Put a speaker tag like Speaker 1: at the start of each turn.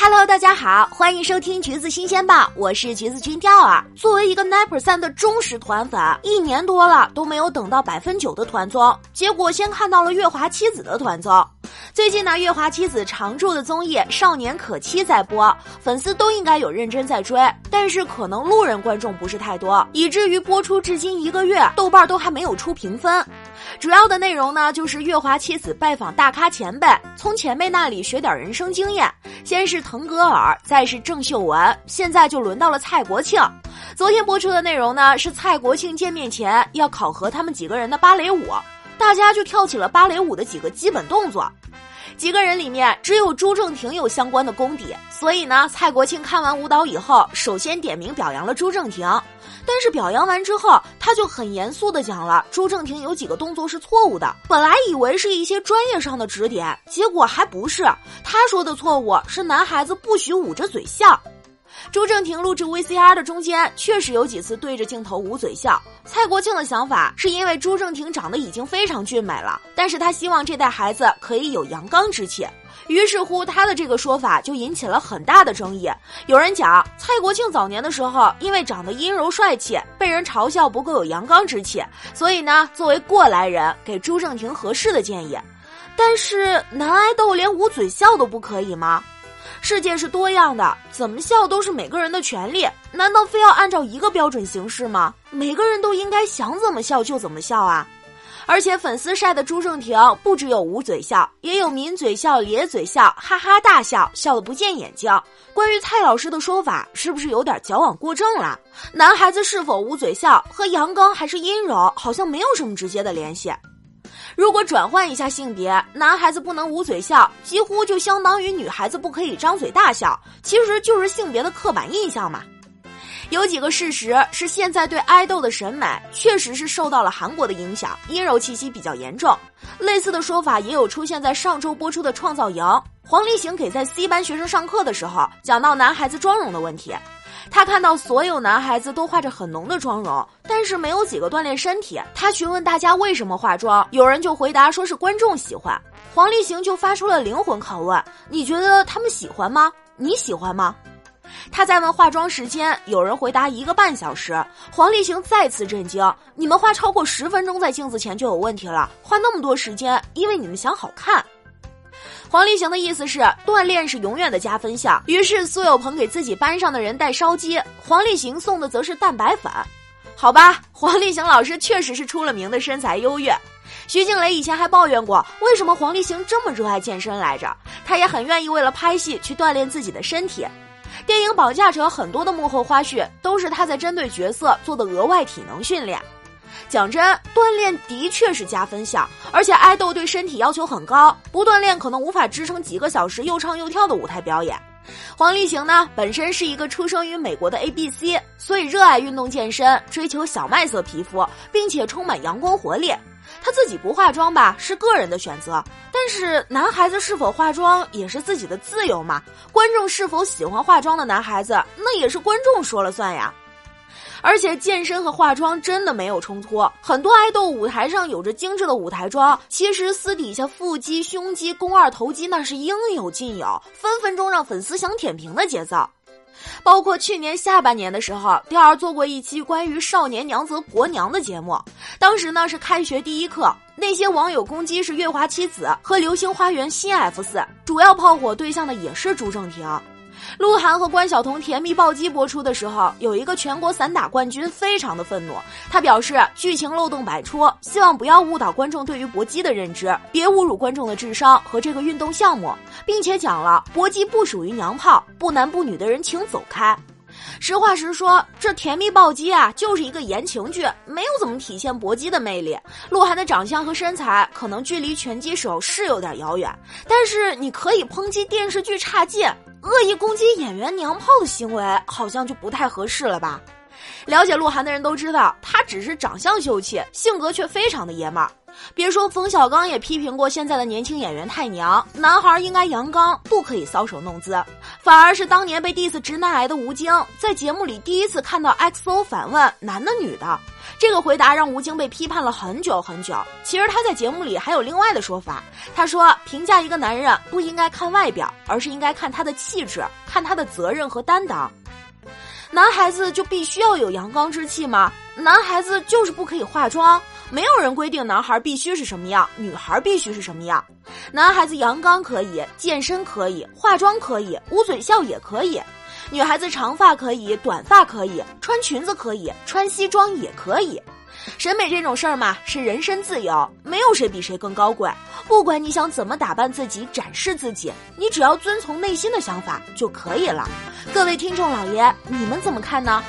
Speaker 1: Hello，大家好，欢迎收听橘子新鲜报，我是橘子君钓儿。作为一个 nine percent 的忠实团粉，一年多了都没有等到百分九的团综，结果先看到了月华妻子的团综。最近呢，月华妻子常驻的综艺《少年可期》在播，粉丝都应该有认真在追，但是可能路人观众不是太多，以至于播出至今一个月，豆瓣都还没有出评分。主要的内容呢，就是月华妻子拜访大咖前辈，从前辈那里学点人生经验。先是腾格尔，再是郑秀文，现在就轮到了蔡国庆。昨天播出的内容呢，是蔡国庆见面前要考核他们几个人的芭蕾舞，大家就跳起了芭蕾舞的几个基本动作。几个人里面只有朱正廷有相关的功底，所以呢，蔡国庆看完舞蹈以后，首先点名表扬了朱正廷。但是表扬完之后，他就很严肃的讲了朱正廷有几个动作是错误的。本来以为是一些专业上的指点，结果还不是。他说的错误是男孩子不许捂着嘴笑。朱正廷录制 VCR 的中间，确实有几次对着镜头捂嘴笑。蔡国庆的想法是因为朱正廷长得已经非常俊美了，但是他希望这代孩子可以有阳刚之气。于是乎，他的这个说法就引起了很大的争议。有人讲，蔡国庆早年的时候因为长得阴柔帅气，被人嘲笑不够有阳刚之气，所以呢，作为过来人给朱正廷合适的建议。但是男爱豆连捂嘴笑都不可以吗？世界是多样的，怎么笑都是每个人的权利。难道非要按照一个标准行事吗？每个人都应该想怎么笑就怎么笑啊！而且粉丝晒的朱正廷不只有捂嘴笑，也有抿嘴笑、咧嘴笑、哈哈大笑，笑得不见眼睛。关于蔡老师的说法，是不是有点矫枉过正了？男孩子是否捂嘴笑和阳刚还是阴柔，好像没有什么直接的联系。如果转换一下性别，男孩子不能捂嘴笑，几乎就相当于女孩子不可以张嘴大笑，其实就是性别的刻板印象嘛。有几个事实是现在对爱豆的审美确实是受到了韩国的影响，阴柔气息比较严重。类似的说法也有出现在上周播出的《创造营》，黄立行给在 C 班学生上课的时候讲到男孩子妆容的问题。他看到所有男孩子都化着很浓的妆容，但是没有几个锻炼身体。他询问大家为什么化妆，有人就回答说是观众喜欢。黄立行就发出了灵魂拷问：你觉得他们喜欢吗？你喜欢吗？他在问化妆时间，有人回答一个半小时。黄立行再次震惊：“你们花超过十分钟在镜子前就有问题了，花那么多时间，因为你们想好看。”黄立行的意思是锻炼是永远的加分项。于是苏有朋给自己班上的人带烧鸡，黄立行送的则是蛋白粉。好吧，黄立行老师确实是出了名的身材优越。徐静蕾以前还抱怨过，为什么黄立行这么热爱健身来着？他也很愿意为了拍戏去锻炼自己的身体。电影《绑架者》很多的幕后花絮都是他在针对角色做的额外体能训练。讲真，锻炼的确是加分项，而且爱豆对身体要求很高，不锻炼可能无法支撑几个小时又唱又跳的舞台表演。黄立行呢，本身是一个出生于美国的 A B C，所以热爱运动健身，追求小麦色皮肤，并且充满阳光活力。他自己不化妆吧，是个人的选择。但是男孩子是否化妆也是自己的自由嘛？观众是否喜欢化妆的男孩子，那也是观众说了算呀。而且健身和化妆真的没有冲突。很多爱豆舞台上有着精致的舞台妆，其实私底下腹肌、胸肌、肱二头肌那是应有尽有，分分钟让粉丝想舔屏的节奏。包括去年下半年的时候，钓儿做过一期关于少年娘则国娘的节目。当时呢是开学第一课，那些网友攻击是月华妻子和流星花园新 F 四，主要炮火对象的也是朱正廷。鹿晗和关晓彤甜蜜暴击播出的时候，有一个全国散打冠军非常的愤怒，他表示剧情漏洞百出，希望不要误导观众对于搏击的认知，别侮辱观众的智商和这个运动项目，并且讲了搏击不属于娘炮，不男不女的人请走开。实话实说，这甜蜜暴击啊，就是一个言情剧，没有怎么体现搏击的魅力。鹿晗的长相和身材可能距离拳击手是有点遥远，但是你可以抨击电视剧差劲。恶意攻击演员娘炮的行为，好像就不太合适了吧？了解鹿晗的人都知道，他只是长相秀气，性格却非常的爷们儿。别说冯小刚也批评过现在的年轻演员太娘，男孩应该阳刚，不可以搔首弄姿。反而是当年被 diss 直男癌的吴京，在节目里第一次看到 XO 反问男的女的，这个回答让吴京被批判了很久很久。其实他在节目里还有另外的说法，他说评价一个男人不应该看外表，而是应该看他的气质，看他的责任和担当。男孩子就必须要有阳刚之气吗？男孩子就是不可以化妆？没有人规定男孩必须是什么样，女孩必须是什么样。男孩子阳刚可以，健身可以，化妆可以，捂嘴笑也可以；女孩子长发可以，短发可以，穿裙子可以，穿西装也可以。审美这种事儿嘛，是人身自由，没有谁比谁更高贵。不管你想怎么打扮自己、展示自己，你只要遵从内心的想法就可以了。各位听众老爷，你们怎么看呢？